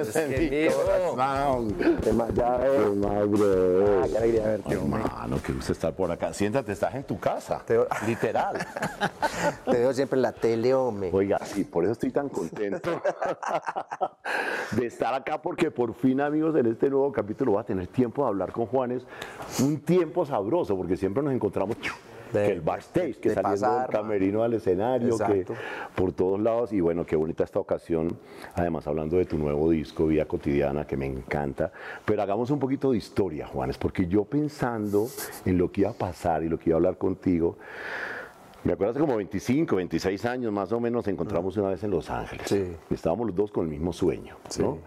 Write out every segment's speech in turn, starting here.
Ese es mi corazón. ¿Qué más llaves? ¿Qué más, bro? Ah, qué alegría verte. Hermano, qué gusto estar por acá. Siéntate, estás en tu casa. Te- Literal. Te veo siempre en la tele, hombre. Oiga, sí, por eso estoy tan contento de estar acá, porque por fin, amigos, en este nuevo capítulo voy a tener tiempo de hablar con Juanes. Un tiempo sabroso, porque siempre nos encontramos. De- que el backstage, que de saliendo pasar, del camerino al escenario, que por todos lados. Y bueno, qué bonita esta ocasión. Además, hablando de tu nuevo disco, Vida Cotidiana, que me encanta. Pero hagamos un poquito de historia, Juanes, porque yo pensando en lo que iba a pasar y lo que iba a hablar contigo. Me acuerdo hace como 25, 26 años más o menos, nos encontramos una vez en Los Ángeles. Sí. Estábamos los dos con el mismo sueño, Sí. ¿no?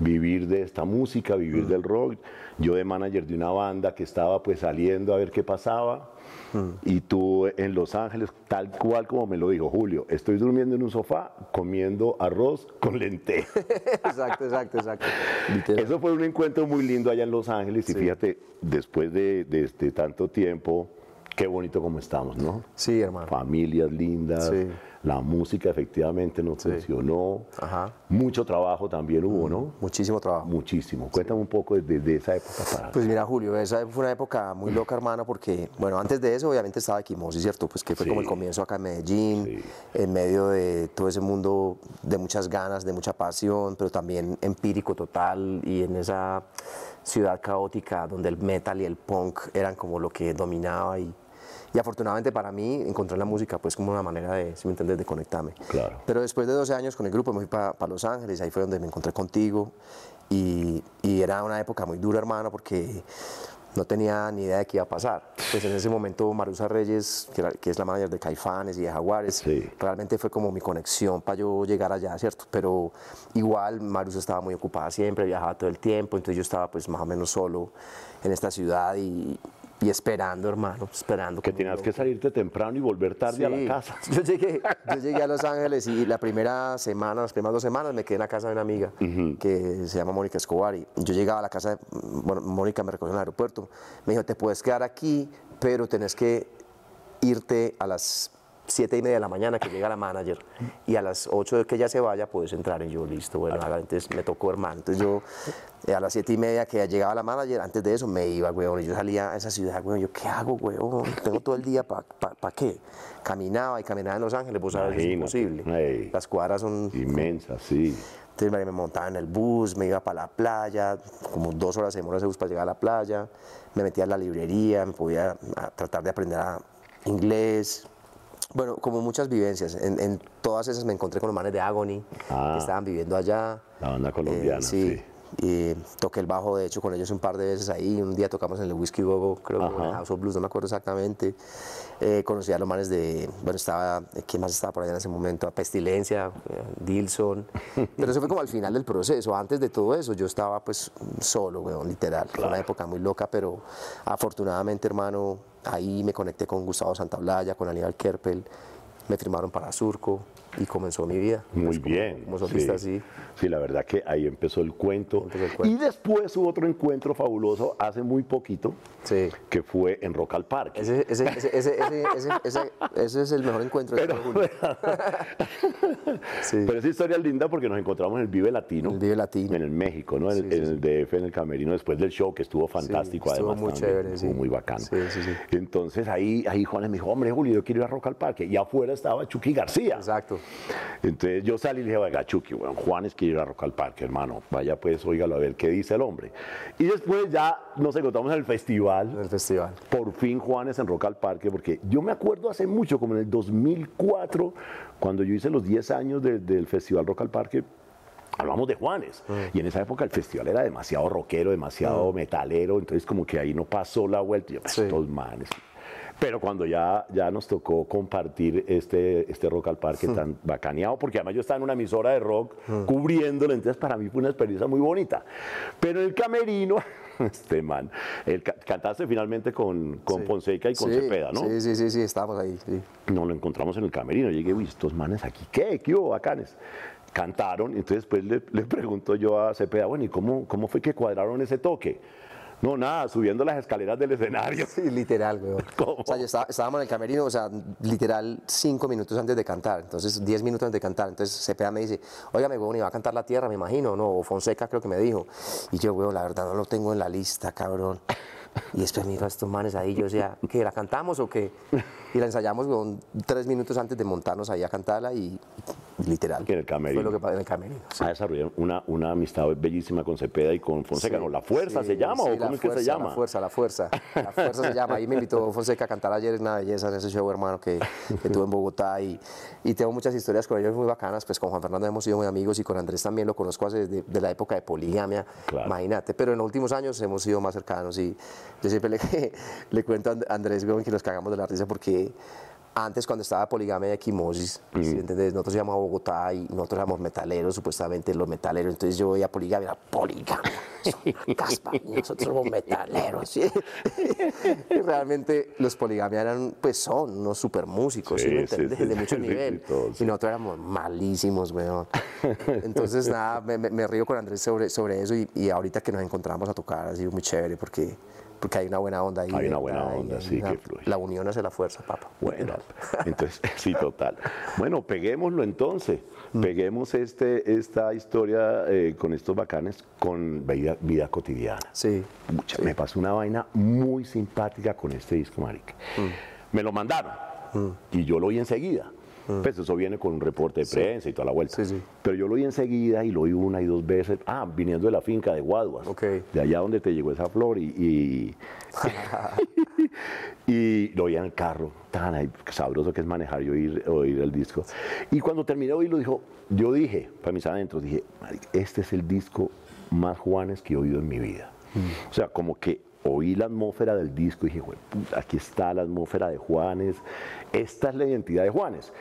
Vivir de esta música, vivir del rock. Yo de manager de una banda que estaba pues saliendo a ver qué pasaba. Y tú en Los Ángeles, tal cual como me lo dijo Julio, estoy durmiendo en un sofá comiendo arroz con lentejas. exacto, exacto, exacto. Eso fue un encuentro muy lindo allá en Los Ángeles y fíjate, después de, de este tanto tiempo, qué bonito como estamos, ¿no? Sí, hermano. familias lindas, Sí. la música efectivamente nos funcionó, Ajá. mucho trabajo también hubo, ¿no? Muchísimo trabajo. Muchísimo. Cuéntame un poco desde de esa época para Pues mira, Julio, esa fue una época muy loca, hermano, porque, bueno, antes de eso obviamente estaba Equimosis, ¿cierto? Pues que fue como el Sí. comienzo acá en Medellín, Sí. en medio de todo ese mundo de muchas ganas, de mucha pasión, pero también empírico total y en esa ciudad caótica donde el metal y el punk eran como lo que dominaba y, y afortunadamente para mí encontré la música pues como una manera de, si me entiendes, de conectarme. Claro. Pero después de 12 años con el grupo me fui para Los Ángeles, ahí fue donde me encontré contigo y, y era una época muy dura, hermano, porque no tenía ni idea de qué iba a pasar. Pues en ese momento Marusa Reyes, que, era- que es la manager de Caifanes y de Jaguares, Sí. realmente fue como mi conexión para yo llegar allá, ¿cierto? Pero igual Marusa estaba muy ocupada siempre, viajaba todo el tiempo, entonces yo estaba pues más o menos solo en esta ciudad y, y esperando, hermano, esperando. que tenías que salirte temprano y volver tarde a la casa. Yo llegué, yo llegué a Los Ángeles y la primera semana, las primeras dos semanas me quedé en la casa de una amiga que se llama Mónica Escobar y yo llegaba a la casa, de, bueno, Mónica me recogió en el aeropuerto, me dijo, te puedes quedar aquí, pero tenés que irte a las siete y media de la mañana que llega la manager y a las 8 de que ella se vaya puedes entrar. Y yo listo, bueno, entonces me tocó hermano, entonces yo eh, a las siete y media que llegaba la manager, antes de eso me iba, weón, y yo salía a esa ciudad, weón, yo qué hago, weón, tengo todo el día para pa, pa qué, caminaba y caminaba en Los Ángeles, vos sabes, es imposible, las cuadras son Inmensa, sí. entonces me me montaba en el bus, me iba para la playa, como dos horas de demora ese bus para llegar a la playa, me metía en la librería, me podía a, tratar de aprender a- inglés. Bueno, como muchas vivencias. En, en todas esas me encontré con los manes de Agony, Ah. que estaban viviendo allá. La banda colombiana, Eh, sí. Y toqué el bajo, de hecho, con ellos un par de veces ahí. Un día tocamos en el Whiskey Gogo, creo que en. House of Blues, no me acuerdo exactamente. Eh, conocí a los manes de. Bueno, estaba. ¿Quién más estaba por allá en ese momento? A Pestilencia, eh, Dilson. Pero eso fue como al final del proceso. Antes de todo eso, yo estaba pues solo, weón, literal. Fue una época muy loca, pero afortunadamente, hermano, ahí me conecté con Gustavo Santaolalla, con Aníbal Kerpel. Me firmaron para Surco y comenzó mi vida. Muy Pues, como- bien. Como solista, sí. Sí, la verdad que ahí empezó el cuento. Empezó el cuento. Y después hubo otro encuentro fabuloso hace muy poquito, Sí. que fue en Rock al Parque. Ese, ese, ese, ese, ese, ese, ese- ese es el mejor encuentro de Pero, Julio. Sí. pero esa historia es linda porque nos encontramos en el Vive Latino. El Vive Latino. En el México, ¿no? En, el- sí, en el DF, en el Camerino, después del show, que estuvo fantástico estuvo además. muy también, chévere, estuvo muy bacano. Sí, sí, sí. Entonces ahí, ahí Juanes me dijo, hombre, Julio, yo quiero ir a Rock al Parque. Y afuera estaba Chucky García. Exacto. Entonces yo salí y le dije, oiga, Chucky, bueno, Juanes quiere ir a Rock al Parque, hermano. Vaya pues, óigalo a ver qué dice el hombre. Y después ya nos encontramos en el festival. En el festival. Por fin Juanes en Rock al Parque, porque yo me acuerdo hace mucho, como en el 2004, cuando yo hice los 10 años de- del Festival Rock al Parque, hablamos de Juanes. Y en esa época el festival era demasiado rockero, demasiado metalero, entonces como que ahí no pasó la vuelta. Y yo, pues, Sí. estos manes. Pero cuando ya, ya nos tocó compartir este, este Rock al Parque tan bacaneado, porque además yo estaba en una emisora de rock cubriéndolo, entonces para mí fue una experiencia muy bonita. Pero el camerino, este man, el, cantaste finalmente con, con Sí. Fonseca y con Sí, Cepeda, ¿no? Sí, sí, sí, sí, estábamos ahí. Sí. Nos lo encontramos en el camerino. Llegué, uy, estos manes aquí, ¿qué? ¿Qué hubo, bacanes? Cantaron, entonces después le, le pregunto yo a Cepeda, bueno, ¿y cómo, cómo fue que cuadraron ese toque? No, nada, subiendo las escaleras del escenario. Sí, literal, weón. O sea, yo estaba, estábamos en el camerino, o sea, literal cinco minutos antes de cantar, entonces diez minutos antes de cantar. Entonces Cepeda me dice, oígame, weón, iba a cantar La Tierra, me imagino, ¿no? O Fonseca creo que me dijo. Y yo, weón, la verdad no lo tengo en la lista, cabrón. Y después miro a estos manes ahí, yo decía, ¿qué, la cantamos o qué? Y la ensayamos con tres minutos antes de montarnos ahí a cantarla y, literal. En el camerino. Fue lo que pasó en el camerino. sí. Ah, una, una amistad bellísima con Cepeda y con Fonseca. Sí, ¿no? ¿La Fuerza sí, se llama o cómo es que se fuerza, llama? La fuerza, la fuerza. La fuerza se llama. Ahí me invitó Fonseca a cantar ayer, es una belleza en ese show, hermano, que, que tuve en Bogotá. Y, y tengo muchas historias con ellos muy bacanas. Pues con Juan Fernando hemos sido muy amigos y con Andrés también lo conozco hace desde de la época de poligamia. Claro. Imagínate. Pero en los últimos años hemos sido más cercanos. Y yo siempre le, le cuento a Andrés weón, que nos cagamos de la risa porque antes cuando estaba poligamia y equimosis, nosotros íbamos a Bogotá y nosotros éramos metaleros, supuestamente los metaleros, entonces yo veía poligamia, era poligamia, caspa, nosotros somos metaleros, ¿sí? y realmente los poligamia eran, pues son unos super músicos, ¿sí, Sí, me sí, entiendes? sí, de mucho nivel, y nosotros éramos malísimos, weón. Entonces nada, me río con Andrés sobre, sobre eso y, y ahorita que nos encontramos a tocar ha sido muy chévere porque... Porque hay una buena onda ahí. Hay una buena onda, sí, una- que fluye. La unión hace la fuerza, papá. Bueno, entonces, sí, total. Bueno, peguémoslo entonces. Mm. Peguemos este, esta historia eh, con estos bacanes con vida, vida cotidiana. Sí. Mucha- Me pasó una vaina muy simpática con este disco, marica. Mm. Me lo mandaron y yo lo oí enseguida. Pues eso viene con un reporte de prensa y toda la vuelta. Sí, sí. Pero yo lo oí enseguida y lo oí una y dos veces. Ah, viniendo de la finca de Guaduas. Ok. De allá donde te llegó esa flor y... y y lo oía en el carro, tan sabroso que es manejar y oír, oír el disco. Y cuando terminé de oírlo, dijo, yo dije, para mis adentros, dije, "Marica, este es el disco más Juanes que he oído en mi vida. O sea, como que oí la atmósfera del disco y dije, "Jue puta, aquí está la atmósfera de Juanes, esta es la identidad de Juanes.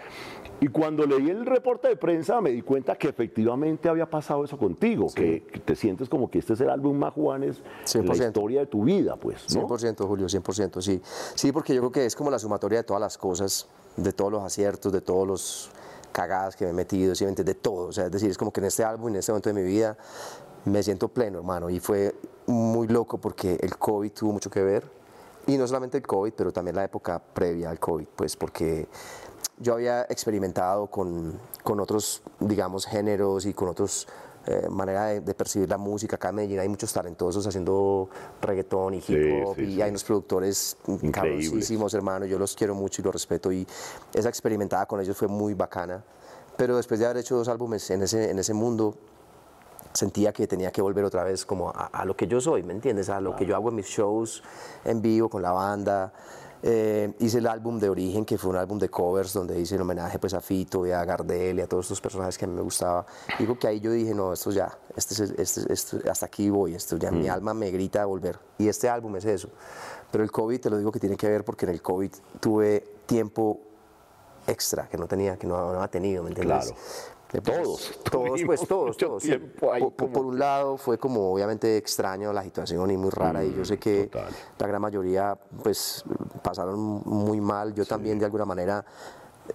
Y cuando leí el reporte de prensa me di cuenta que efectivamente había pasado eso contigo, que, que te sientes como que este es el álbum más Juanes de la 100%. historia de tu vida, pues, ¿no? 100%, Julio, 100%, sí. Sí, porque yo creo que es como la sumatoria de todas las cosas, de todos los aciertos, de todos los cagadas que me he metido, ¿sí? De todo. O sea, es decir, es como que en este álbum, en este momento de mi vida, me siento pleno, hermano. Y fue muy loco porque el COVID tuvo mucho que ver. Y no solamente el COVID, pero también la época previa al COVID, pues porque yo había experimentado con, con otros, digamos, géneros y con otros eh, manera de, de percibir la música. Acá en Medellín hay muchos talentosos haciendo reggaetón y hip Sí, hop sí, y sí. hay unos productores cabroncísimos, hermano. Yo los quiero mucho y los respeto y esa experimentada con ellos fue muy bacana. Pero después de haber hecho dos álbumes en ese, en ese mundo, sentía que tenía que volver otra vez como a, a lo que yo soy, ¿me entiendes? A lo que yo hago en mis shows en vivo con la banda. Eh, hice el álbum de Origen, que fue un álbum de covers donde hice el homenaje pues, a Fito y a Gardel y a todos estos personajes que a mí me gustaba. Digo que ahí yo dije, no, esto ya, este este, este- hasta aquí voy, esto ya, mi alma me grita a volver. Y este álbum es eso. Pero el COVID, te lo digo que tiene que ver porque en el COVID tuve tiempo extra que no tenía, que no, no había tenido, ¿me entiendes? Claro. Le puse- Todos todos, pues todos, todos. sí. Por, por- como por un lado fue como obviamente extraño la situación y muy rara y yo sé que Mm, total. la gran mayoría pues pasaron muy mal, yo también de alguna manera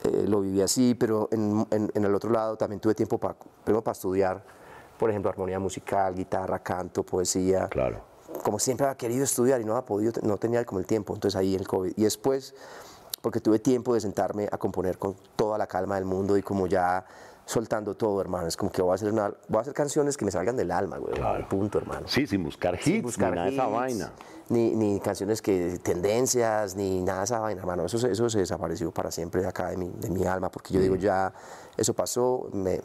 eh, lo viví así, pero en, en- en el otro lado también tuve tiempo para, primero para estudiar, por ejemplo, armonía musical, guitarra, canto, poesía, Claro. como siempre había querido estudiar y no había podido, no tenía como el tiempo, entonces ahí el COVID. Y después, porque tuve tiempo de sentarme a componer con toda la calma del mundo y como ya soltando todo, hermano, es como que voy a hacer, una, voy a hacer canciones que me salgan del alma, güey, Claro. punto, hermano. Sí, sin buscar hits, Sin buscar de esa hits, vaina. Ni, ni canciones que tendencias, ni nada de esa vaina, hermano. Eso, eso se desapareció para siempre de acá, de mi, de mi alma, porque yo Mm. digo, ya eso pasó, me-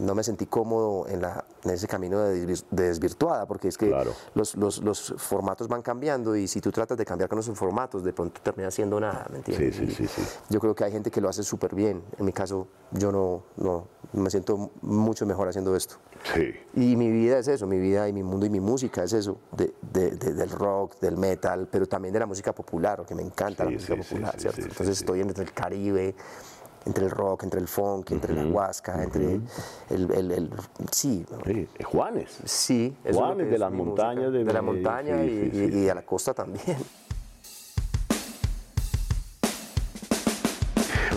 no me sentí cómodo en, la, en ese camino de, desvir- de desvirtuada, porque es que Claro. los, los, los formatos van cambiando y si tú tratas de cambiar con esos formatos, de pronto terminas siendo nada, ¿me entiendes? Sí, sí, sí, sí. Yo creo que hay gente que lo hace súper bien. En mi caso, yo no, no me siento mucho mejor haciendo esto. Sí. Y mi vida es eso, mi vida y mi mundo y mi música es eso, de, de- de- del rock, del metal, pero también de la música popular, porque me encanta Sí, la música sí, popular, ¿cierto? Entonces estoy entre el Caribe, entre el rock, entre el funk, entre la huasca, entre el, el- el- Sí, Sí, eh, Juanes. sí. Juanes, que de las montañas de de la montaña sí, y, sí, y- a la costa también.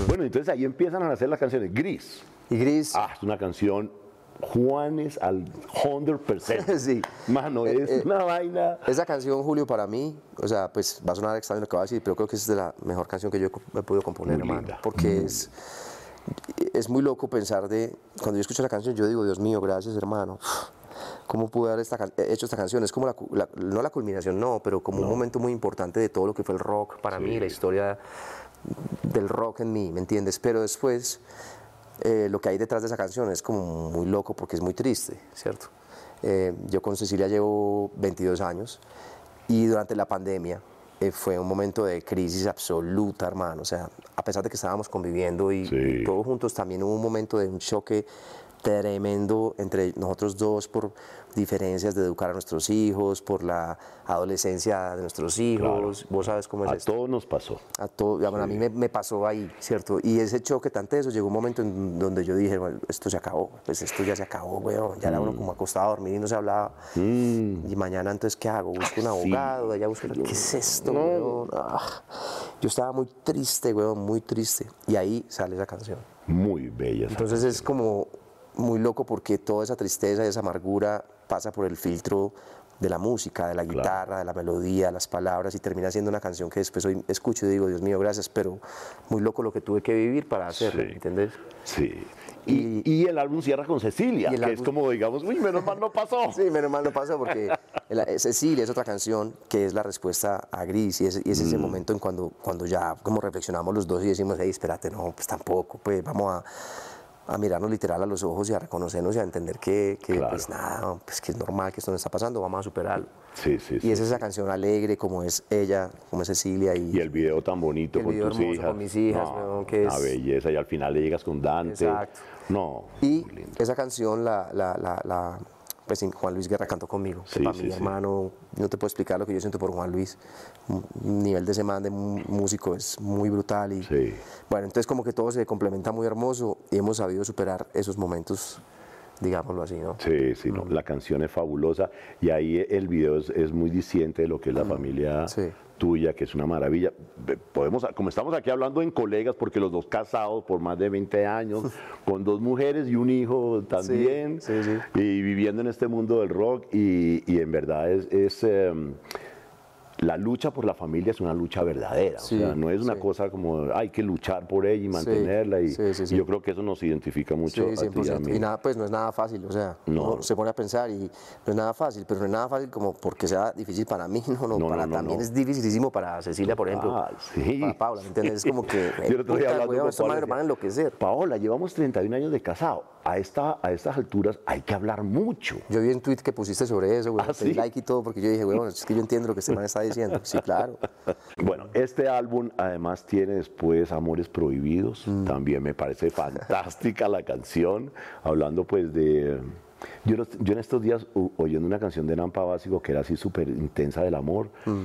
Bueno, entonces ahí empiezan a nacer las canciones. Gris. Y Gris, Ah, es una canción Juanes al 100%. Sí. Mano, Eh, es eh, una vaina. Esa canción, Julio, para mí, o sea, pues va a sonar extraño lo que voy a decir, pero creo que es de la mejor canción que yo he podido componer, Muy hermano. Porque es, es muy loco pensar de. Cuando yo escucho la canción, yo digo, Dios mío, gracias, hermano. ¿Cómo pude haber esta, can- hecho esta canción? Es como la, la- no la culminación, no, pero como un momento muy importante de todo lo que fue el rock para mí, la historia del rock en mí, ¿me entiendes? Pero después, eh, lo que hay detrás de esa canción es como muy loco porque es muy triste, ¿cierto? Eh, yo con Cecilia llevo 22 años y durante la pandemia eh, fue un momento de crisis absoluta, hermano. O sea, a pesar de que estábamos conviviendo y, Sí. y todos juntos, también hubo un momento de un choque tremendo entre nosotros dos por diferencias de educar a nuestros hijos, por la adolescencia de nuestros hijos. Vos sabes cómo es A esto. todos nos pasó. A, todo, digamos, a mí me, me pasó ahí, ¿cierto? Y ese choque tan teso, llegó un momento en donde yo dije, bueno, esto se acabó, pues esto ya se acabó, weón. Ya era uno como acostado a dormir y no se hablaba. Y mañana, entonces, ¿qué hago? Busco un abogado, allá busco... ¿Qué es esto, weón? Ah. Yo estaba muy triste, weón, muy triste. Y ahí sale esa canción. Muy bella. esa Entonces es como muy loco porque toda esa tristeza y esa amargura pasa por el filtro de la música, de la guitarra, de la melodía, las palabras y termina siendo una canción que después hoy escucho y digo, Dios mío, gracias, pero muy loco lo que tuve que vivir para hacerlo, Sí. ¿entendés? Sí. Y, y el álbum cierra con Cecilia, que es álbum- como, digamos, uy, menos mal no pasó. Sí, menos mal no pasó porque eh, Cecilia es otra canción que es la respuesta a Gris y es, y es ese momento en cuando, cuando ya como reflexionamos los dos y decimos, hey, espérate, no, pues tampoco, pues vamos a, a mirarnos literal a los ojos y a reconocernos y a entender que, que, Claro. pues nada, pues que es normal que esto no está pasando, vamos a superarlo. Sí, sí, sí. Y es esa canción alegre como es ella, como es Cecilia y, Y el video tan bonito El con video tus hermoso hijas. con mis hijas, No, que Una es- belleza. Y al final le llegas con Dante. Exacto. No. Y esa canción la, la, la, la- pues Juan Luis Guerra cantó conmigo. que Sí, para sí, mi sí. hermano, no te puedo explicar lo que yo siento por Juan Luis. Un nivel de ese man de músico es muy brutal. Y, Sí. Bueno, entonces como que todo se complementa muy hermoso y hemos sabido superar esos momentos, digámoslo así, ¿no? Sí, sí, no, la canción es fabulosa y ahí el video es, es muy disciente de lo que es la familia Mm, Sí. Tuya, que es una maravilla. Podemos, como estamos aquí hablando en colegas, porque los dos casados por más de 20 años, con dos mujeres y un hijo también, sí, sí. y viviendo en este mundo del rock, y, y en verdad es... es, em, la lucha por la familia es una lucha verdadera, Sí, o sea, no es una sí. cosa como hay que luchar por ella y mantenerla, y, sí, yo creo que eso nos identifica mucho Sí, a ti y a 100%. mí. Y nada, pues no es nada fácil, o sea, No. uno se pone a pensar y no es nada fácil, pero no es nada fácil como porque sea difícil para mí, no, no, No, para no, también es dificilísimo para Cecilia, por ejemplo, Ah, para Paula, ¿me entiendes? Es como que, Yo puta, weón, Paola, manes van a enloquecer. Paola, llevamos 31 años de casado. A, esta, a estas alturas hay que hablar mucho. Yo vi un tweet que pusiste sobre eso, güey, ¿Ah, like y todo, porque yo dije, weón, es que yo entiendo lo que este man está diciendo. Sí, claro. Bueno, este álbum además tiene después Amores Prohibidos. Mm. También me parece fantástica la canción. Hablando pues de... Yo, yo en estos días oyendo una canción de Nampa Básico que era así súper intensa del amor. Mm.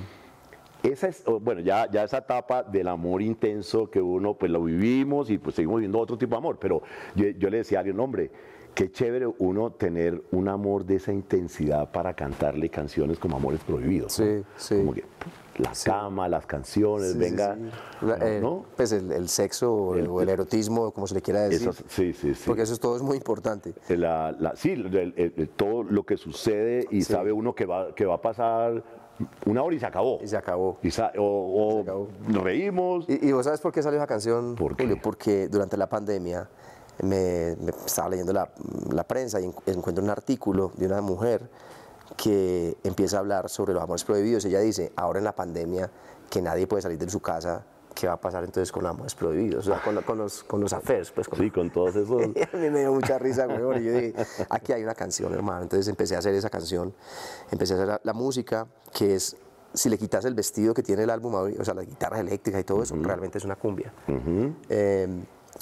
Esa es, bueno, ya, ya esa etapa del amor intenso que uno pues lo vivimos y pues seguimos viviendo otro tipo de amor, pero yo, yo le decía a alguien, hombre, qué chévere uno tener un amor de esa intensidad para cantarle canciones como Amores Prohibidos. ¿no? Sí, sí. Como que la cama, las canciones, Sí, venga, sí. La- eh, ¿no? Pues el, el sexo o el, o el erotismo, como se le quiera decir. Sí, sí, sí. Porque eso es todo es muy importante. La- la- sí, el- todo lo que sucede y sabe uno que va, que va a pasar una hora y se acabó. Y se acabó. Y sa- o o Se acabó. nos reímos. ¿Y, y vos sabes por qué salió esa canción, ¿Por qué? Julio? Porque durante la pandemia me, me estaba leyendo la, la prensa y en- encuentro un artículo de una mujer que empieza a hablar sobre los amores prohibidos. Ella dice, ahora en la pandemia, que nadie puede salir de su casa, ¿qué va a pasar entonces con los amores prohibidos? O sea, con, con los, con los affairs, pues. Con Sí, con todos esos. a mí me dio mucha risa, güey. Y yo dije, aquí hay una canción, hermano. Entonces empecé a hacer esa canción, empecé a hacer la, la música, que es, si le quitas el vestido que tiene el álbum, o sea, las guitarras eléctricas y todo eso, realmente es una cumbia. Eh,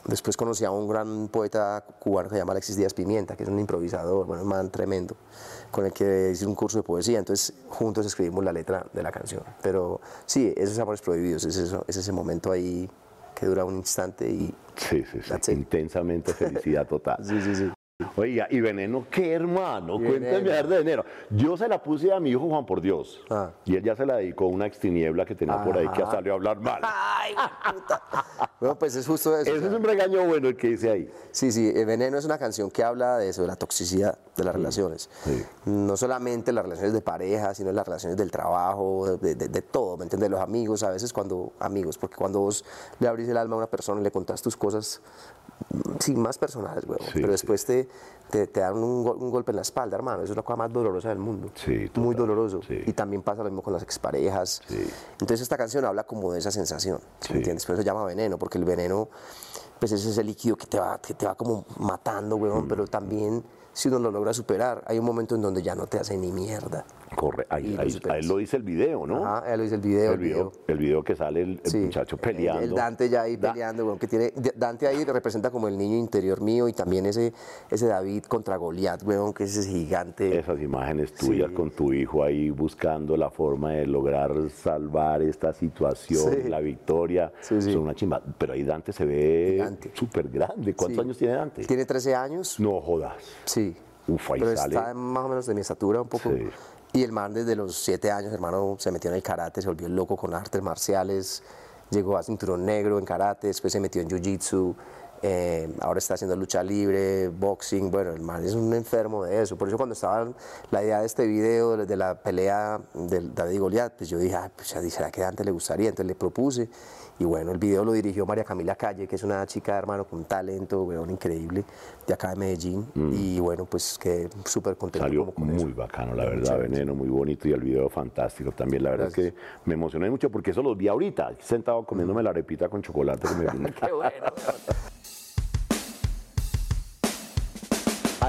después conocí a un gran poeta cubano que se llama Alexis Díaz Pimienta, que es un improvisador, bueno, un man tremendo, con el que hice un curso de poesía. Entonces, juntos escribimos la letra de la canción. Pero sí, esos amores prohibidos, es, eso, es ese momento ahí que dura un instante y Sí, sí, sí. Intensamente felicidad total. Sí, sí, sí. Oiga, y Veneno, ¿qué hermano? Ver de Veneno. Yo se la puse a mi hijo Juan por Dios. Ah. Y él ya se la dedicó a una extiniebla que tenía por ahí que salió a hablar mal. Ay, puta. Bueno, pues es justo eso. Ese es un regaño bueno el que dice ahí. Sí, sí, El Veneno es una canción que habla de eso, de la toxicidad de las relaciones. sí. No solamente las relaciones de pareja, sino las relaciones del trabajo, de, de- de todo, ¿me entiendes? Los amigos, a veces cuando, amigos, porque cuando vos le abrís el alma a una persona y le contás tus cosas, mm, sí, más personales, güey, Sí, pero sí. después te, te, te dan un, gol- un golpe en la espalda, hermano, eso es la cosa más dolorosa del mundo. Sí, total, Muy doloroso. sí. Y también pasa lo mismo con las exparejas. Sí. Entonces esta canción habla como de esa sensación, ¿sí Sí. ¿me entiendes? Por eso se llama veneno, porque el veneno, pues es ese líquido que te va, que te va como matando, Mm. weón, pero también si uno lo logra superar, hay un momento en donde ya no te hace ni mierda. Corre, ahí, ahí- ahí lo dice el video, ¿no? Ajá, él lo dice el video. el, video, el video que sale el, el Sí. muchacho peleando. El Dante ya ahí peleando, weón, que tiene, Dante ahí representa como el niño interior mío y también ese, ese David contra Goliat, weón, que es ese gigante. Esas imágenes tuyas Sí. con tu hijo ahí buscando la forma de lograr salvar esta situación, Sí. la victoria. Son una chimba. Pero ahí Dante se ve súper grande. ¿Cuántos años tiene Dante? Tiene 13 años. No jodas. Sí. Uf, ahí Pero sale. está más o menos de mi estatura un poco. Y el man desde los siete años, hermano, se metió en el karate, se volvió loco con artes marciales, llegó a cinturón negro en karate, después se metió en jiu-jitsu, eh, ahora está haciendo lucha libre, boxing, bueno, el man es un enfermo de eso. Por eso cuando estaba la idea de este video, de la pelea del David y Goliat, pues yo dije, ah, pues será que Dante le gustaría, entonces le propuse. Y bueno, el video lo dirigió María Camila Calle, que es una chica, hermano, con un talento, weón, increíble, de acá de Medellín. Y bueno, pues quedé súper contento Salió como con muy eso. bacano, la verdad, gracias. Veneno, muy bonito y el video fantástico también. La verdad es que me emocioné mucho porque eso los vi ahorita, sentado comiéndome la arepita con chocolate. que me- Qué bueno.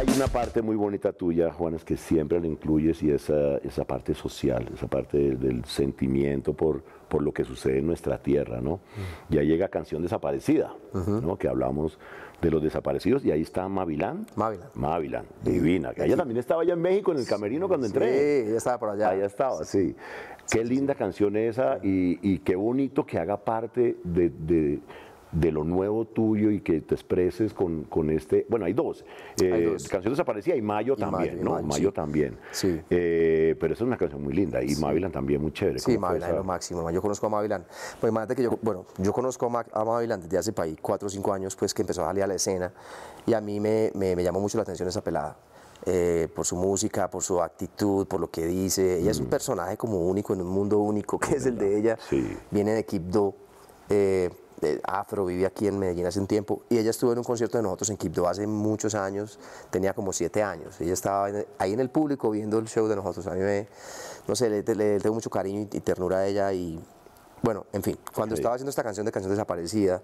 Hay una parte muy bonita tuya, Juan, es que siempre la incluyes y esa, esa parte social, esa parte del, del sentimiento por, por lo que sucede en nuestra tierra, ¿no? Ya llega Canción Desaparecida, ¿no? Que hablamos de los desaparecidos y ahí está Mavilán. Mavilán. Mavilán, divina. Que ella también estaba allá en México en el camerino cuando Sí, entré. ella estaba por allá. Allá estaba, sí. Qué linda canción esa y, y qué bonito que haga parte de, de- de lo nuevo tuyo y que te expreses con, con este. Bueno, hay dos. Eh, Hay dos. Canción desaparecida y Mayo Y también, Mayo, ¿no? Mayo, Mayo sí. también. Sí. Eh, pero esa es una canción muy linda y Mavilan también muy chévere. Sí, ¿Cómo fue Mavilán es lo máximo. Yo conozco a Mavilán. Pues imagínate que yo, bueno, yo conozco a, Ma- a Mavilán desde hace país cuatro o cinco años, pues que empezó a salir a la escena. Y a mí me, me- me llamó mucho la atención esa pelada. eh, por su música, por su actitud, por lo que dice. Ella es un personaje como único en un mundo único que es el de ella. Sí. Viene de eh, eh, afro, vive aquí en Medellín hace un tiempo y ella estuvo en un concierto de nosotros en Quibdó hace muchos años, tenía como siete años. Ella estaba ahí en el público viendo el show de nosotros. A mí me, no sé, le, tengo mucho cariño y ternura a ella y bueno, en fin, cuando Sí. estaba haciendo esta canción de Canción Desaparecida,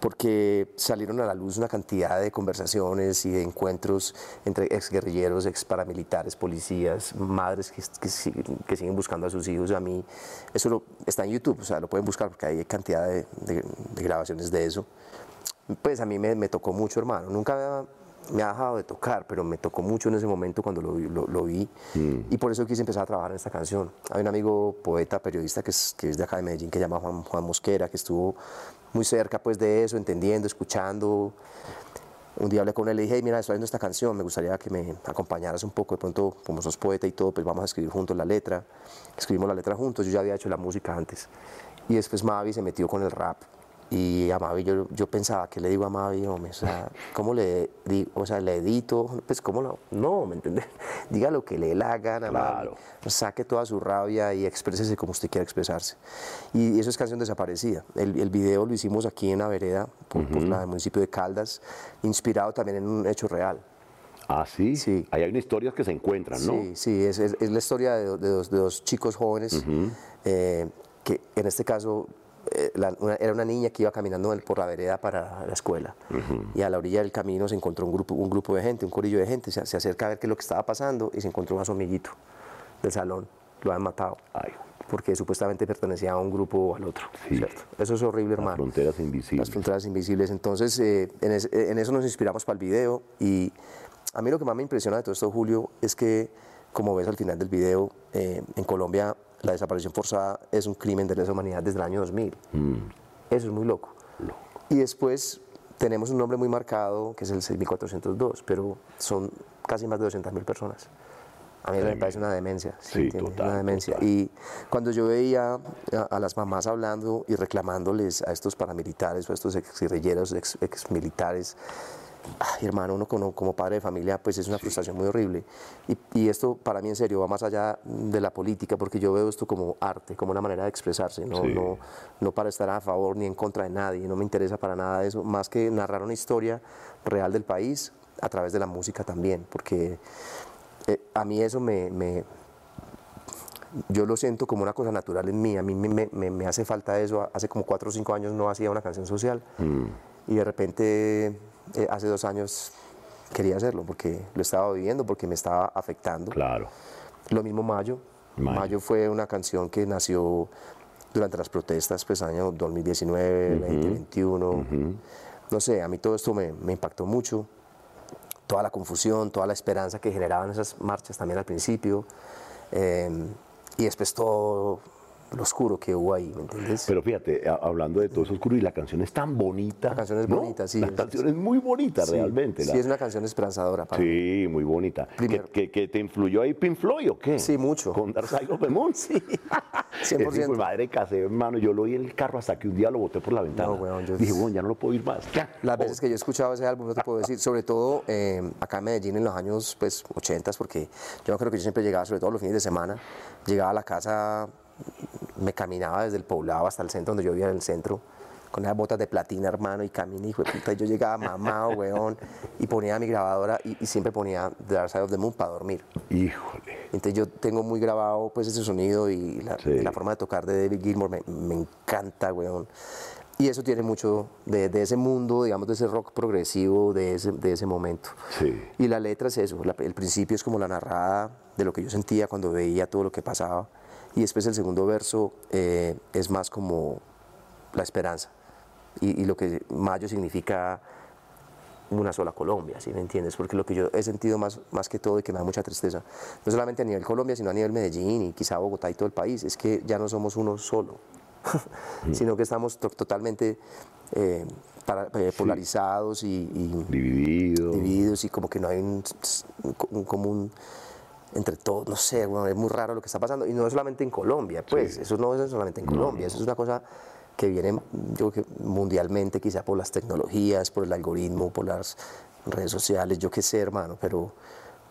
porque salieron a la luz una cantidad de conversaciones y de encuentros entre exguerrilleros, ex paramilitares, policías, madres que, que siguen, que siguen buscando a sus hijos. A mí, eso lo- está en YouTube, o sea, lo pueden buscar porque hay cantidad de, de- de grabaciones de eso. Pues a mí me, me tocó mucho, hermano. Nunca me ha dejado de tocar, pero me tocó mucho en ese momento cuando lo, lo- lo vi. Y por eso quise empezar a trabajar en esta canción. Hay un amigo poeta, periodista, que es, que es de acá de Medellín, que se llama Juan, Juan Mosquera, que estuvo muy cerca pues, de eso, entendiendo, escuchando. Un día hablé con él y le dije, "Hey, mira, estoy haciendo esta canción, me gustaría que me acompañaras un poco, de pronto, como sos poeta y todo, pues vamos a escribir juntos la letra. Escribimos la letra juntos, yo ya había hecho la música antes. Y después Mavi se metió con el rap. Y a Mavi yo, yo pensaba, ¿qué le digo a Mavi? Hombre? O sea, ¿cómo le digo? O sea, le edito, pues ¿cómo lo...? No, ¿me entiendes? Diga lo que le la gana, Mavi. Claro. Saque toda su rabia y exprésese como usted quiera expresarse. Y eso es Canción Desaparecida. El, el video lo hicimos aquí en la vereda, por, por la- municipio de Caldas, inspirado también en un hecho real. Ah, sí. Sí. Ahí hay unas historias que se encuentran, ¿no? Sí, sí, es, es- es la historia de, de dos, de dos chicos jóvenes, eh, que en este caso la- una- era una niña que iba caminando por la vereda para la escuela. Y a la orilla del camino se encontró un grupo, un grupo de gente, un corillo de gente, se, se acerca a ver qué es lo que estaba pasando y se encontró a su amiguito del salón, lo han matado. Ay, Porque supuestamente pertenecía a un grupo o al otro. Sí. ¿cierto? Eso es horrible, las hermano. fronteras invisibles. Las fronteras invisibles. Entonces, eh, en, es- en eso nos inspiramos para el video. Y a mí lo que más me impresiona de todo esto, Julio, es que, como ves al final del video, eh, en Colombia la desaparición forzada es un crimen de lesa humanidad desde el año 2000. Eso es muy loco. Y después tenemos un nombre muy marcado, que es el 6402, pero son casi más de 200.000 personas. A mí me parece una demencia. Sí, total, Una demencia. total. Y cuando yo veía a, a las mamás hablando y reclamándoles a estos paramilitares o a estos ex guerrilleros, ex, exmilitares, ay, hermano, uno como, como padre de familia, pues es una frustración muy horrible. Y, y esto para mí en serio va más allá de la política, porque yo veo esto como arte, como una manera de expresarse, no, Sí. no, no para estar a favor ni en contra de nadie, no me interesa para nada eso, más que narrar una historia real del país a través de la música también, porque eh, a mí eso me, me- yo lo siento como una cosa natural en mí, a mí me, me- me- hace falta eso, hace como cuatro o cinco años no hacía una canción social y de repente eh, hace dos años quería hacerlo porque lo estaba viviendo, porque me estaba afectando. Claro. Lo mismo Mayo. Mayo. Mayo. fue una canción que nació durante las protestas, pues año 2019, 2021. No sé, a mí todo esto me, me impactó mucho. Toda la confusión, toda la esperanza que generaban esas marchas también al principio. eh, y después todo lo oscuro que hubo ahí, ¿me entiendes? Pero fíjate, a- hablando de todo eso oscuro, y la canción es tan bonita. La canción es ¿no? bonita, sí, La es- canción es muy bonita, Sí, realmente. Sí, es una canción esperanzadora para. Sí, muy bonita. ¿Que, que, que te influyó ahí Pink Floyd o qué? Sí, mucho. Con Dark Side of the Moon. Sí. 100%. Ese de madre casé, hermano. Yo lo oí en el carro hasta que un día lo boté por la ventana. No, weón, yo- Dije, bueno, ya no lo puedo ir más. Ya. Las veces que yo he escuchado ese álbum, no te puedo decir, sobre todo eh, acá en Medellín en los años pues, 80, porque yo creo que yo siempre llegaba, sobre todo los fines de semana, llegaba a la casa, me caminaba desde el poblado hasta el centro, donde yo vivía en el centro, con esas botas de platina, hermano, y caminé, hijo de puta, y yo llegaba mamado, weón, y ponía mi grabadora y, y siempre ponía The Dark Side of the Moon para dormir. Híjole. Entonces yo tengo muy grabado pues ese sonido y la, Sí. la forma de tocar de David Gilmour me, me encanta, weón. Y eso tiene mucho de, de ese mundo, digamos, de ese rock progresivo, de ese, de ese momento. Sí. Y la letra es eso, la- el principio es como la narrada de lo que yo sentía cuando veía todo lo que pasaba. Y después el segundo verso eh, es más como la esperanza. Y, y lo que Mayo significa una sola Colombia, ¿sí me entiendes? Porque lo que yo he sentido más, más que todo y que me da mucha tristeza, no solamente a nivel Colombia, sino a nivel Medellín y quizá Bogotá y todo el país, es que ya no somos uno solo, sino que estamos to- totalmente eh, para- eh, polarizados y, y Dividido. divididos y como que no hay un común entre todos, no sé, bueno, es muy raro lo que está pasando y no es solamente en Colombia, pues, eso no es solamente en Colombia, eso es una cosa que viene, yo creo que mundialmente, quizá por las tecnologías, por el algoritmo, por las redes sociales, yo qué sé, hermano, pero,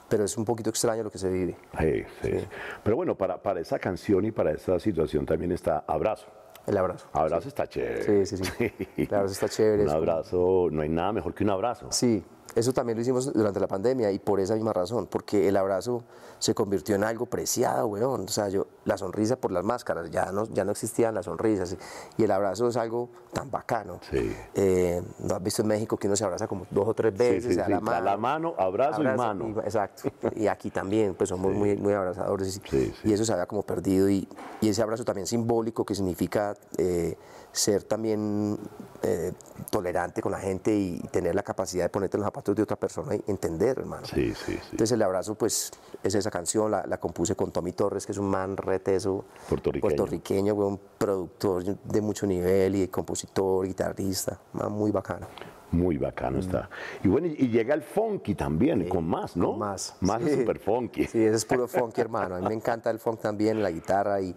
pero es un poquito extraño lo que se vive. Sí, sí. Pero bueno, para, para esa canción y para esa situación también está Abrazo. El abrazo. Abrazo está chévere. Sí, sí, sí. El abrazo está chévere, Un abrazo, no hay nada mejor que un abrazo. Sí, eso también lo hicimos durante la pandemia y por esa misma razón, porque el abrazo se convirtió en algo preciado, weón. O sea, yo, la sonrisa por las máscaras, ya no, ya no existían las sonrisas y el abrazo es algo tan bacano. Sí. Eh, ¿No has visto en México que uno se abraza como dos o tres veces? sí, sí, la mano, la mano, abrazo y mano. exacto. Y aquí también, pues somos muy, muy abrazadores. y-. Y eso se había como perdido. Y, y ese abrazo también simbólico que significa eh, ser también eh, tolerante con la gente y tener la capacidad de ponerte los zapatos de otra persona y entender, hermano. Sí, sí, sí. Entonces el abrazo, pues, es esa canción, la, la compuse con Tommy Torres, que es un man reteso. Puertorriqueño. Puertorriqueño, un productor de mucho nivel y compositor, guitarrista, man muy bacano. Muy bacano está. Y bueno, y llega el funky también, con más, ¿no? Con más. Más Sí. es super funky. Sí, es puro funky, hermano. A mí me encanta el funk también, la guitarra y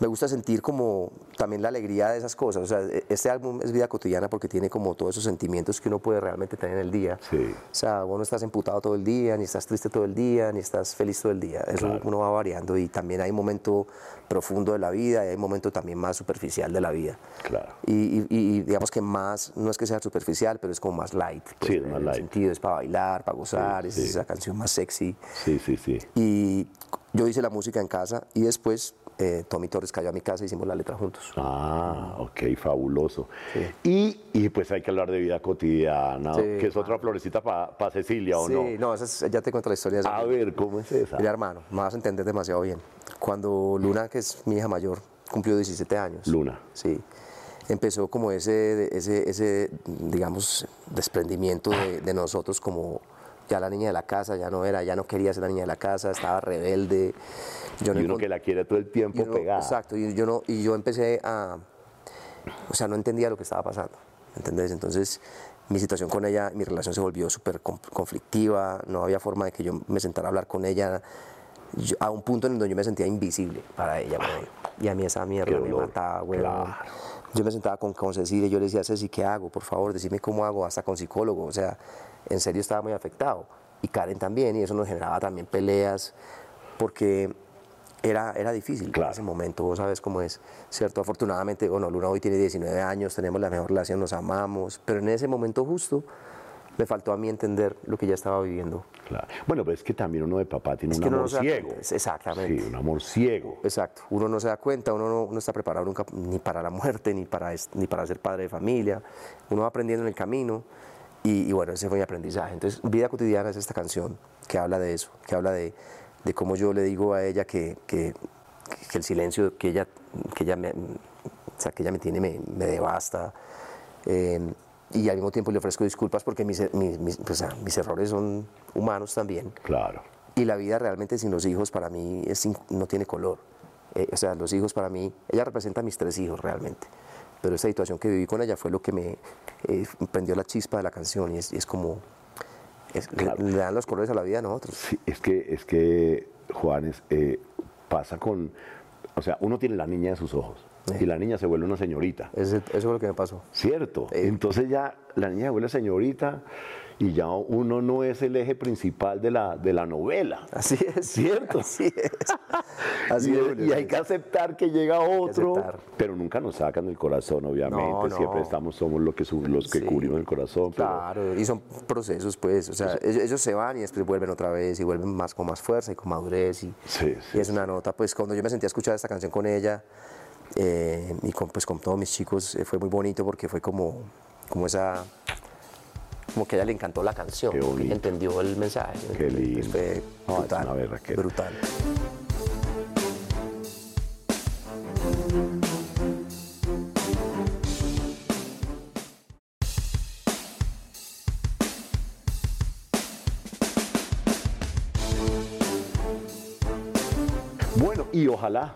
me gusta sentir como también la alegría de esas cosas. O sea, e- este álbum es vida cotidiana porque tiene como todos esos sentimientos que uno puede realmente tener en el día. Sí. O sea, vos no estás emputado todo el día, ni estás triste todo el día, ni estás feliz todo el día. Eso Claro. uno va variando y también hay un momento profundo de la vida y hay un momento también más superficial de la vida. Claro. Y, y- y digamos que más, no es que sea superficial, pero es como más light. pues, Sí, es en más el light. sentido, es para bailar, para gozar, es sí. esa canción más sexy. Sí, sí, sí. Y yo hice la música en casa y después eh, Tommy Torres cayó a mi casa y hicimos la letra juntos. Ah, ok, fabuloso. Y, y pues hay que hablar de vida cotidiana, Sí, que es otra florecita para Cecilia, ¿o sí, no? no, esa es- ya te cuento la historia de esa. A ver, ¿cómo es esa? Mira, hermano, me vas a entender demasiado bien. Cuando Luna, que es mi hija mayor, cumplió 17 años. Luna. Sí. Empezó como ese, ese, ese digamos, desprendimiento de, de nosotros como ya la niña de la casa, ya no era, ya no quería ser la niña de la casa, estaba rebelde. Yo no y uno que la quiere todo el tiempo uno- pegada. Exacto, y yo, no, y yo empecé a, o sea, no entendía lo que estaba pasando, ¿entendés? Entonces mi situación con ella, mi relación se volvió súper con- conflictiva, no había forma de que yo me sentara a hablar con ella yo- a un punto en donde yo me sentía invisible para ella. Y a mí esa mierda me mataba, weón. claro. Yo me sentaba con, con Cecilia y yo le decía, Ceci, ¿qué hago? Por favor, decime cómo hago, hasta con psicólogo. O sea, en serio estaba muy afectado. Y Karen también, y eso nos generaba también peleas, porque era, era difícil Claro. en ese momento, vos sabes cómo es, ¿cierto? Afortunadamente, bueno, Luna hoy tiene 19 años, tenemos la mejor relación, nos amamos, pero en ese momento justo me faltó a mí entender lo que ella estaba viviendo. Claro. Bueno, pero es que también uno de papá tiene Es un amor no ciego. cuenta, exactamente. Sí, un amor ciego. Exacto, uno no se da cuenta, uno no, no está preparado nunca ni para la muerte, ni para, ni para ser padre de familia, uno va aprendiendo en el camino y, y bueno, ese fue mi aprendizaje. Entonces, Vida Cotidiana es esta canción que habla de eso, que habla de, de cómo yo le digo a ella que, que- que el silencio que ella, que ella, me, o sea, que ella me tiene me, me devasta. eh, y al mismo tiempo le ofrezco disculpas porque mis, mis, mis- pues, ah, mis errores son humanos también. Claro. Y la vida realmente sin los hijos para mí es no tiene color. Eh, o sea, los hijos para mí, ella representa a mis tres hijos realmente. Pero esta situación que viví con ella fue lo que me eh, prendió la chispa de la canción y es, es como, es- le- Claro. le, dan los colores a la vida a nosotros. Sí, es que, es que Juanes, eh, pasa con. O sea, uno tiene la niña de sus ojos y la niña se vuelve una señorita. Ese- eso fue lo que me pasó. ¿Cierto? Sí. Entonces ya la niña se vuelve señorita y ya uno no es el eje principal de la, de la novela. Así es. ¿Cierto? Así es. Así y, es, y hay que aceptar que llega otro, pero nunca nos sacan del corazón, obviamente. No, no. Siempre estamos, somos los que, los que Sí. cubrimos el corazón. pero- Claro, y son procesos, pues, o sea, ellos, ellos se van y después vuelven otra vez y vuelven más con más fuerza y con madurez y, Sí, sí, y es una nota, pues, cuando yo me sentí a escuchar esta canción con ella eh, y con, pues, con todos mis chicos eh, fue muy bonito porque fue como, como esa, como que a ella le encantó la canción, que entendió el mensaje, Qué Pues lindo. fue No, es brutal, brutal. Bueno, y ojalá,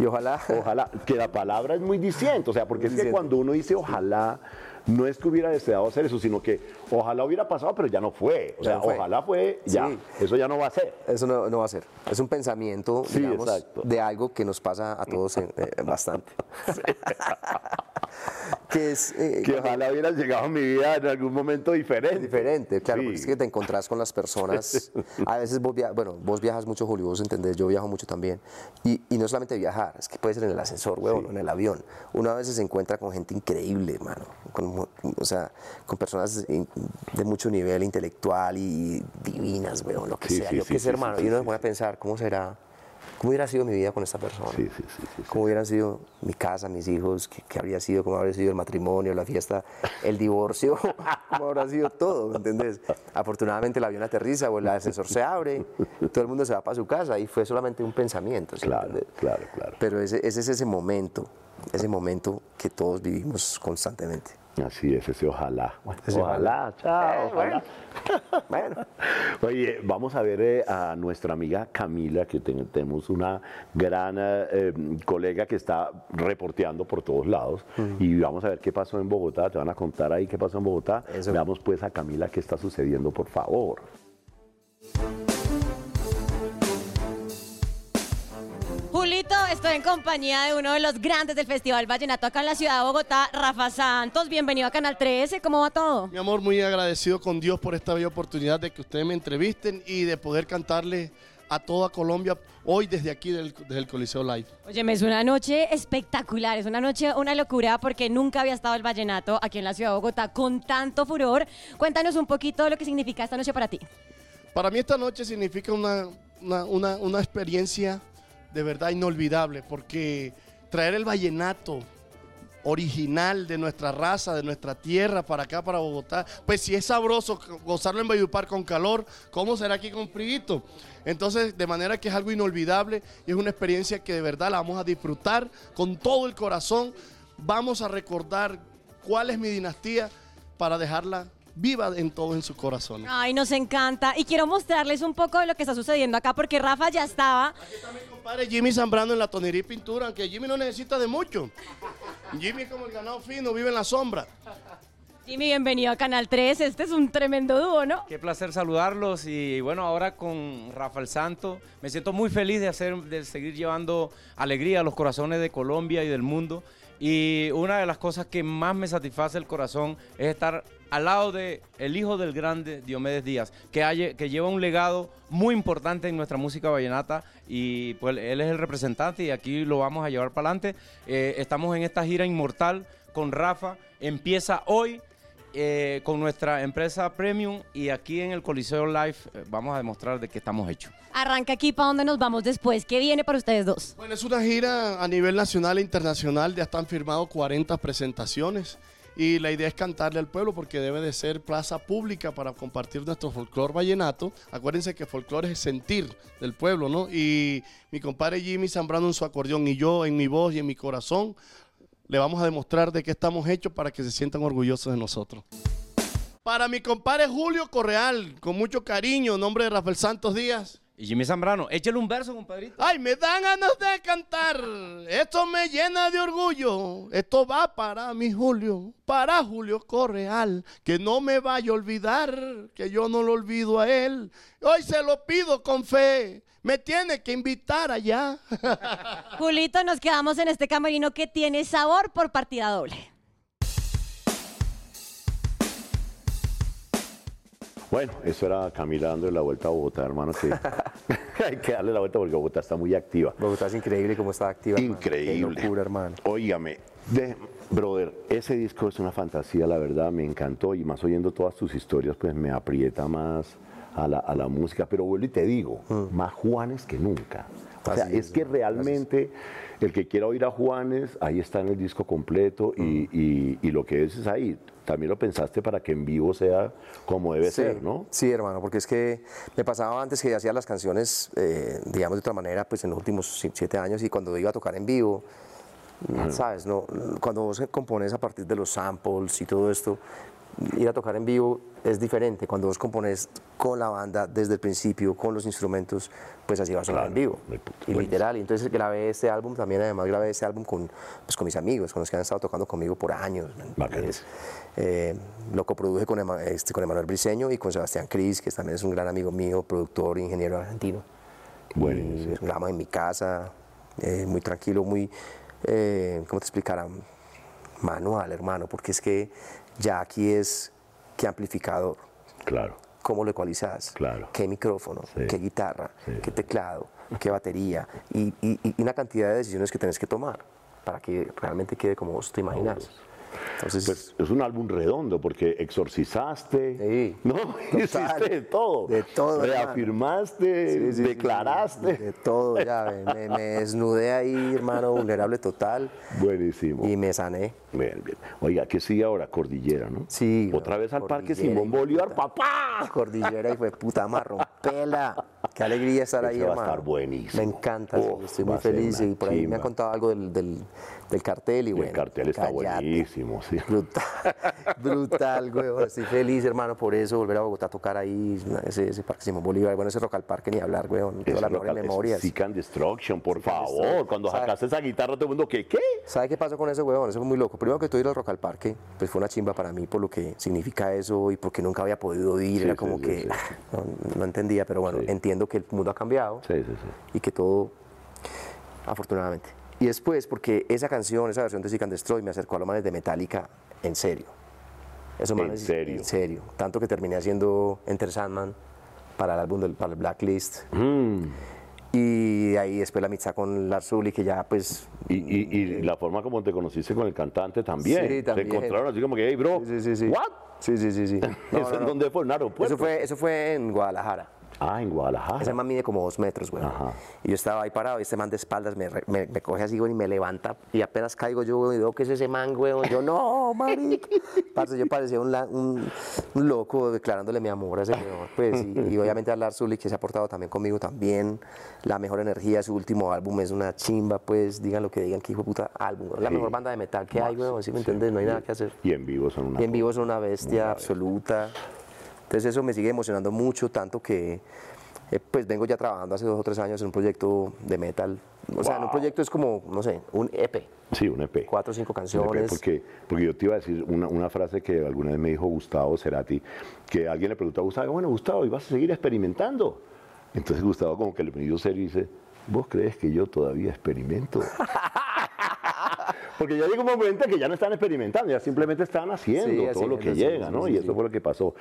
Y ojalá, ojalá, que la palabra es muy distinta, o sea, porque es que Diciente. cuando uno dice ojalá, no es que hubiera deseado hacer eso, sino que ojalá hubiera pasado, pero ya no fue. O sea, no fue. ojalá fue, ya, Sí. eso ya no va a ser. Eso no, no va a ser. Es un pensamiento, Sí, digamos, exacto. de algo que nos pasa a todos en- eh, bastante. que es eh, Que ojalá hubiera llegado a mi vida en algún momento diferente. diferente, claro, Sí. porque es que te encontrás con las personas. A veces vos viajas, bueno, vos viajas mucho, Julio, vos entendés, yo viajo mucho también. Y, y no solamente viajar, es que puede ser en el ascensor, huevón, en el avión. Uno a veces se encuentra con gente increíble, hermano. Con, o sea, con personas de mucho nivel intelectual y divinas, weón, lo que Sí, sea. sí, yo qué sé, hermano. y uno se pone a pensar, ¿cómo será? ¿Cómo hubiera sido mi vida con esta persona? Sí, sí, sí, cómo hubieran sido mi casa, mis hijos, qué, qué habría sido, cómo habría sido el matrimonio, la fiesta, el divorcio, cómo habrá sido todo, ¿me entendés? Afortunadamente el avión aterriza o el ascensor se abre, todo el mundo se va para su casa y fue solamente un pensamiento, ¿sí me Claro, entendés? claro, claro. Pero ese, ese es ese momento, ese momento que todos vivimos constantemente. Así es, ese ojalá. Ese ojalá, chao, Eh, ojalá. Bueno, Oye, vamos a ver eh, a nuestra amiga Camila, que ten- tenemos una gran eh, colega que está reporteando por todos lados. Y vamos a ver qué pasó en Bogotá. Te van a contar ahí qué pasó en Bogotá. Eso. Veamos pues a Camila qué está sucediendo, por favor. Estoy en compañía de uno de los grandes del Festival Vallenato acá en la ciudad de Bogotá, Rafa Santos. Bienvenido a Canal 13, ¿cómo va todo? Mi amor, muy agradecido con Dios por esta bella oportunidad de que ustedes me entrevisten y de poder cantarle a toda Colombia hoy desde aquí del, desde el Coliseo Live. Oye, es una noche espectacular, es una noche, una locura porque nunca había estado el Vallenato aquí en la ciudad de Bogotá con tanto furor. Cuéntanos un poquito lo que significa esta noche para ti. Para mí esta noche significa una, una, una- una experiencia de verdad inolvidable porque traer el vallenato original de nuestra raza, de nuestra tierra para acá, para Bogotá, pues si es sabroso gozarlo en Valledupar con calor, ¿cómo será aquí con frío? Entonces, de manera que es algo inolvidable y es una experiencia que de verdad la vamos a disfrutar con todo el corazón. Vamos a recordar cuál es mi dinastía para dejarla viva en todo en su corazón. Ay, nos encanta. Y quiero mostrarles un poco de lo que está sucediendo acá porque Rafa ya estaba. Compadre Jimmy Zambrano en la tonería y pintura, aunque Jimmy no necesita de mucho. Jimmy es como el ganado fino, vive en la sombra. Jimmy, bienvenido a Canal 3. Este es un tremendo dúo, ¿no? Qué placer saludarlos y bueno, ahora con Rafael Santo me siento muy feliz de, hacer, de seguir llevando alegría a los corazones de Colombia y del mundo. Y una de las cosas que más me satisface el corazón es estar al lado de el hijo del grande Diomedes Díaz, que, hay- que lleva un legado muy importante en nuestra música vallenata y pues él es el representante y aquí lo vamos a llevar para adelante. Eh, estamos en esta gira inmortal con Rafa, empieza hoy eh, con nuestra empresa Premium y aquí en el Coliseo Live eh, vamos a demostrar de qué estamos hechos. Arranca aquí para dónde nos vamos después. ¿Qué viene para ustedes dos? Bueno, es una gira a nivel nacional e internacional, ya están firmados 40 presentaciones y la idea es cantarle al pueblo porque debe de ser plaza pública para compartir nuestro folclor vallenato. Acuérdense que folclore es sentir del pueblo, ¿no? Y mi compadre Jimmy Zambrano en su acordeón y yo en mi voz y en mi corazón le vamos a demostrar de qué estamos hechos para que se sientan orgullosos de nosotros. Para mi compadre Julio Correal, con mucho cariño, nombre de Rafael Santos Díaz. Y Jimmy Zambrano, échale un verso, compadrito. Ay, me dan ganas de cantar. Esto me llena de orgullo. Esto va para mi Julio, para Julio Correal. Que no me vaya a olvidar, que yo no lo olvido a él. Hoy se lo pido con fe. Me tiene que invitar allá. Julito, nos quedamos en este camerino que tiene sabor por partida doble. Bueno, eso era Camila dando la vuelta a Bogotá, hermano, que hay que darle la vuelta porque Bogotá está muy activa. Bogotá es increíble cómo está activa. hermano. Increíble. Qué locura, hermano. Óigame, de- brother, ese disco es una fantasía, la verdad, me encantó y más oyendo todas tus historias, pues me aprieta más a la, a la música. Pero vuelvo y te digo, más Juanes que nunca. O sea, Mm. Así es es, que hermano, realmente el que quiera oír a Juanes, ahí está en el disco completo y, Mm. y- y lo que dices ahí, también lo pensaste para que en vivo sea como debe Sí, ser, ¿no? Sí, hermano, porque es que me pasaba antes que hacía las canciones, eh, digamos de otra manera, pues en los últimos si- siete años y cuando iba a tocar en vivo, ¿sabes? No, cuando vos compones a partir de los samples y todo esto, ir a tocar en vivo es diferente. Cuando vos compones con la banda desde el principio, con los instrumentos, pues así va a sonar Claro, en vivo. Y literal, y entonces grabé este álbum también, además grabé este álbum con, pues, con mis amigos, con los que han estado tocando conmigo por años. ¿me Bacano. entiendes? Eh, lo coproduje con, Ema- este, con Emanuel Briseño y con Sebastián Cris, que también es un gran amigo mío, productor, ingeniero argentino. Buenísimo. Y grabamos en mi casa, eh, muy tranquilo, muy, eh, ¿cómo te explicara? Manual, hermano, porque es que ya aquí es qué amplificador, Claro. cómo lo ecualizas, Claro. qué micrófono, Sí. qué guitarra, Sí. qué teclado, qué batería y, y- y una cantidad de decisiones que tenés que tomar para que realmente quede como vos te imaginas. Entonces, Pues es un álbum redondo porque exorcizaste, Sí, ¿no? total. Hiciste de todo. De todo, hermano. Reafirmaste, Sí, sí, sí, declaraste. de todo, ya, me, me desnudé ahí, hermano, vulnerable total Buenísimo. y me sané. Bien, bien. Oiga, ¿qué sigue ahora? Cordillera, ¿no? Sí. Otra vez al Parque Simón Bolívar, puta. papá. Cordillera y fue puta marrón, pela. Qué alegría estar Ese ahí, va a hermano. estar buenísimo. Me encanta, estoy va muy a feliz y por ahí me han contado algo del, del, del cartel y El bueno. cartel está buenísimo, sí. Brutal, brutal, güey. Estoy feliz, hermano, por eso, volver a Bogotá a tocar ahí, ese, ese Parque Simón Bolívar. Bueno, ese Rock al Parque, ni hablar, güey. Todas Ese las mejores local- ese memorias. Seek and Destruction, por Seek favor. Destruction. Cuando ¿Sabe? sacaste esa guitarra, todo el mundo, ¿qué? ¿Qué? ¿Sabe qué pasó con ese huevón? Eso fue muy loco. Primero que todo ir al Rock al Parque, pues fue una chimba para mí por lo que significa eso y porque nunca había podido ir. Sí, Era como sí, que sí. No, no entendía, pero bueno, entiendo que el mundo ha cambiado Sí, sí, sí. y que todo, afortunadamente. Y después, porque esa canción, esa versión de Seek and Destroy me acercó a los manes de Metallica en serio. Esos ¿En manes, serio? En serio. Tanto que terminé haciendo Enter Sandman para el álbum del para el Blacklist. Mm. Y ahí después la mitad con Lars Ulrich, que ya pues Y, y- y la forma como te conociste con el cantante también. Sí, también. Se encontraron así como que, hey, bro, Sí, sí, sí. ¿what? Sí, sí, sí, sí. No, ¿Eso no, no. dónde fue? ¿En aeropuerto? Eso fue, eso fue en Guadalajara. Ah, en Guadalajara. Ese man mide como dos metros, güey. Ajá. Y yo estaba ahí parado y este man de espaldas me, me, me coge así, güey, y me levanta. Y apenas caigo yo, güey, y veo que es ese man, güey. Yo, no. Parce, yo parecía un, la- un, un loco declarándole mi amor a ese güey. Pues, y, y obviamente a Lars que se ha portado también conmigo también. La mejor energía, su último álbum es una chimba, pues, digan lo que digan, que hijo de puta álbum. La Sí. mejor banda de metal que hay, güey. ¿Sí me entiendes? No hay nada que hacer. Y en vivo son una Y en vivo cosa. una bestia absoluta. Entonces eso me sigue emocionando mucho, tanto que eh, pues vengo ya trabajando hace dos o tres años en un proyecto de metal O sea, en un proyecto es como, no sé, un EP. Sí, un EP. Cuatro o cinco EP, canciones. Porque, porque yo te iba a decir una, una frase que alguna vez me dijo Gustavo Cerati, que alguien le preguntó a Gustavo, bueno, Gustavo, ¿y vas a seguir experimentando? Entonces Gustavo como que le pidió serio y dice, ¿vos crees que yo todavía experimento? Porque ya llega un momento que ya no están experimentando, ya simplemente están haciendo Sí, todo lo que llega, ¿no? sí, y eso fue lo que pasó.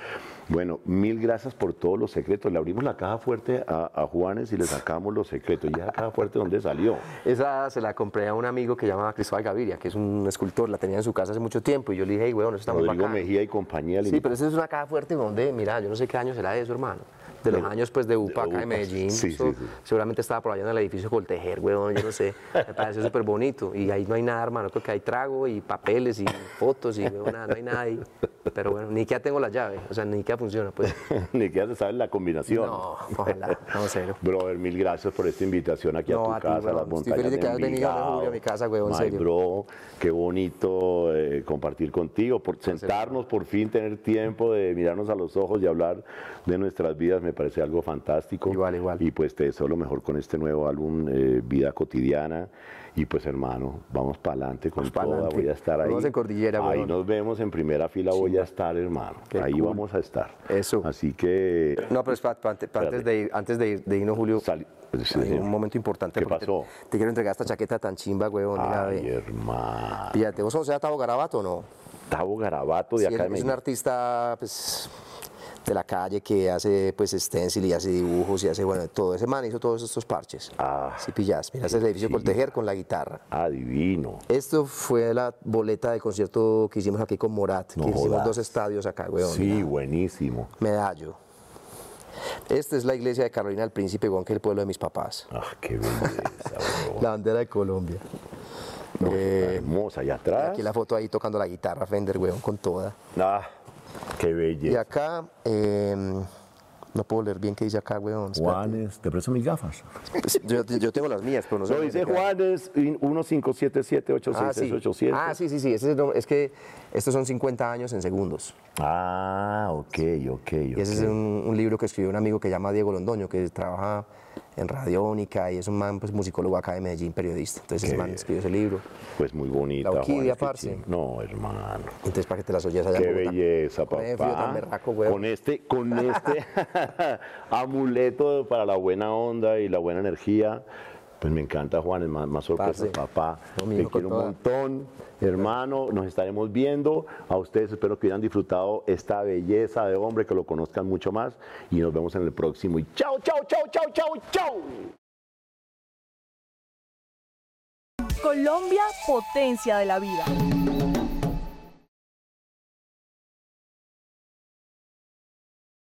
Bueno, mil gracias por todos los secretos. Le abrimos la caja fuerte a, a Juanes y le sacamos los secretos. ¿Y esa caja fuerte dónde salió? Esa se la compré a un amigo que llama Cristóbal Gaviria, que es un escultor, la tenía en su casa hace mucho tiempo. Y yo le dije, hey, weón, eso está muy bacán. Mejía y compañía. Sí, pero esa es una caja fuerte donde, mira, yo no sé qué año será eso, hermano. De los años, pues, de UPA, acá UPA, de Medellín. sí, sí. Seguramente estaba por allá en el edificio Coltejer, weón, yo no sé. Me pareció súper bonito. Y ahí no hay nada, hermano. Creo que hay trago y papeles y fotos y, weón, nada, no hay nada ahí. Pero bueno, ni que tengo la llave. O sea, ni que funciona, pues. Ni que ya se sabe la combinación. No, ojalá, no, cero. Brother, mil gracias por esta invitación aquí No, a a tu ti, casa, a las weón. Estoy montañas feliz de que hayas venido, a mi casa, weón, en serio. bro, qué bonito eh, compartir contigo, por sentarnos, por fin tener tiempo de mirarnos a los ojos y hablar de nuestras vidas, me parece algo fantástico. Igual, igual. Y pues te deseo lo mejor con este nuevo álbum, eh, Vida Cotidiana. Y pues hermano, vamos para adelante con Vamos pa' toda, voy a estar ahí. vemos en Cordillera, Ahí nos vemos en primera fila, voy a estar hermano. Qué ahí cool. vamos a estar. Eso. Así que... No, pero espérate, pa- pa- antes, de ir, antes de, ir- de irnos, Julio, sí, hay un momento importante. ¿Qué te- pasó? Te, quiero entregar esta chaqueta tan chimba, weón. mira, Ay, hermano. Fíjate, ¿vos conocés a Tavo Garabato o no? Tavo Garabato de Sí, acá él de es un artista pues, de la calle que hace pues stencil y hace dibujos y hace, bueno, todo. Ese man hizo todos estos parches. Ah. Sí, pillas. Mira, ese es el edificio Sí. Coltejer con la guitarra. Adivino. Esto fue la boleta del concierto que hicimos aquí con Morat, No que hicimos dos estadios acá, weón. Sí, mira. buenísimo. Medallo. Esta es la iglesia de Carolina del Príncipe, weón, que es el pueblo de mis papás. Ah, qué belleza. La bandera de Colombia. No, Eh, hermosa. ¿Y y atrás? aquí la foto ahí tocando la guitarra Fender, weón, con toda. Ah, qué Y belleza. acá, eh, no puedo leer bien qué dice acá, weón. espérate. Juanes, te presto mis gafas. Pues, Yo, yo tengo las mías, pero no sé. Lo dónde dice. Juanes, 1577-86687. Ah, sí. Ah, sí, sí, sí. ese es, el nombre. es que estos son 50 años en segundos. Ah, ok, ok. Y ese es un, un libro que escribió un amigo que se llama Diego Londoño, que trabaja en Radiónica y es un man, pues, musicólogo acá de Medellín, periodista. Entonces, ese man bien. escribió ese libro. Pues muy bonita. La orquídea, parce. No, hermano. Entonces, para que te las oyes allá en Qué Bogotá. belleza, Con ese frío tan papá. berraco. Con este, con este amuleto para la buena onda y la buena energía. Pues me encanta, Juan, más, más sorpresas, Parce. papá. Te quiero un toda. montón, hermano. Nos estaremos viendo. A ustedes espero que hayan disfrutado esta belleza de hombre, que lo conozcan mucho más. Y nos vemos en el próximo. Y chao, chao, chao, chao, chao, chao. Colombia, potencia de la vida.